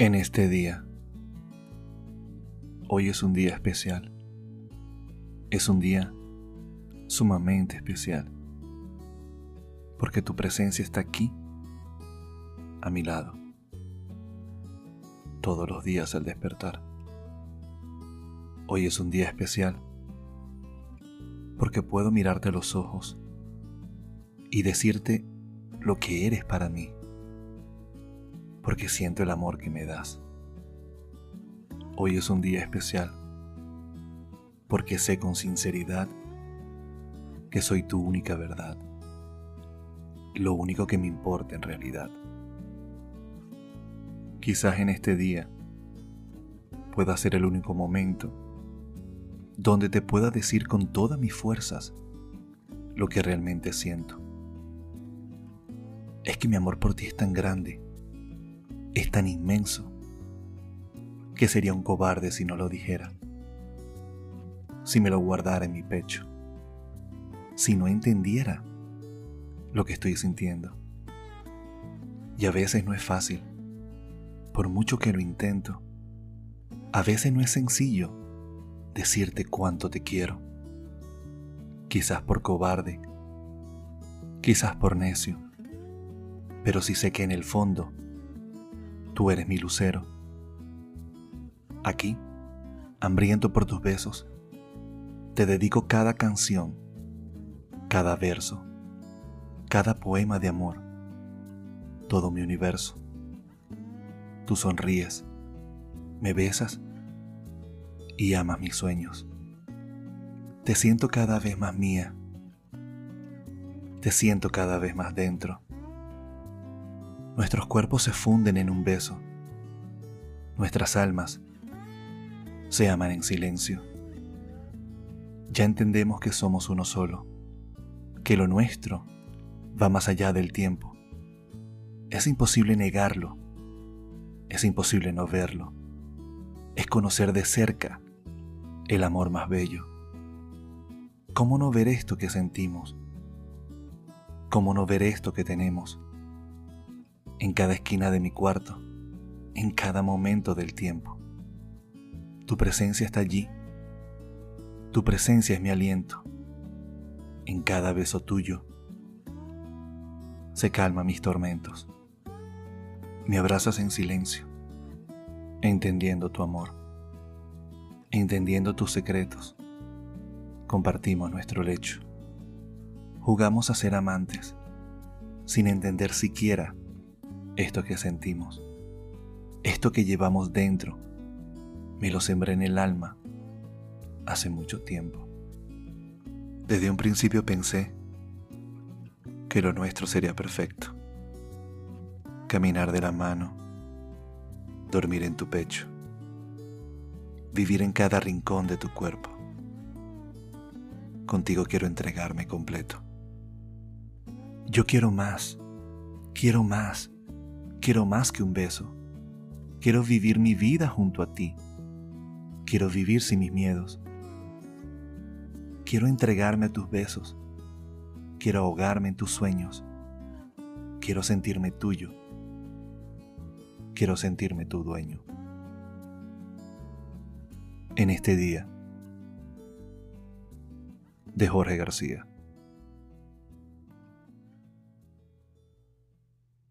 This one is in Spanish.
en este día. Hoy es un día especial. Es un día sumamente especial. Porque tu presencia está aquí, a mi lado, todos los días al despertar. Hoy es un día especial porque puedo mirarte los ojos y decirte lo que eres para mí porque siento el amor que me das. Hoy es un día especial porque sé con sinceridad que soy tu única verdad, lo único que me importa en realidad. Quizás en este día pueda ser el único momento donde te pueda decir con todas mis fuerzas lo que realmente siento. Es que mi amor por ti es tan grande es tan inmenso que sería un cobarde si no lo dijera, si me lo guardara en mi pecho, si no entendiera lo que estoy sintiendo. Y a veces no es fácil, por mucho que lo intento, a veces no es sencillo decirte cuánto te quiero, quizás por cobarde, quizás por necio, pero sí sé que en el fondo tú eres mi lucero. Aquí, hambriento por tus besos, te dedico cada canción, cada verso, cada poema de amor, todo mi universo. Tú sonríes, me besas y amas mis sueños. Te siento cada vez más mía. Te siento cada vez más dentro Nuestros cuerpos se funden en un beso. Nuestras almas se aman en silencio. Ya entendemos que somos uno solo, que lo nuestro va más allá del tiempo. Es imposible negarlo, es imposible no verlo, es conocer de cerca el amor más bello. ¿Cómo no ver esto que sentimos? ¿Cómo no ver esto que tenemos? En cada esquina de mi cuarto, en cada momento del tiempo. Tu presencia está allí. Tu presencia es mi aliento. En cada beso tuyo se calma mis tormentos. Me abrazas en silencio, entendiendo tu amor, entendiendo tus secretos. Compartimos nuestro lecho. Jugamos a ser amantes, sin entender siquiera esto que sentimos, esto que llevamos dentro, me lo sembré en el alma hace mucho tiempo. Desde un principio pensé que lo nuestro sería perfecto. Caminar de la mano, dormir en tu pecho, vivir en cada rincón de tu cuerpo. Contigo quiero entregarme completo. Yo quiero más, quiero más. Quiero más que un beso. Quiero vivir mi vida junto a ti. Quiero vivir sin mis miedos. Quiero entregarme a tus besos. Quiero ahogarme en tus sueños. Quiero sentirme tuyo. Quiero sentirme tu dueño. En este día de Jorge García.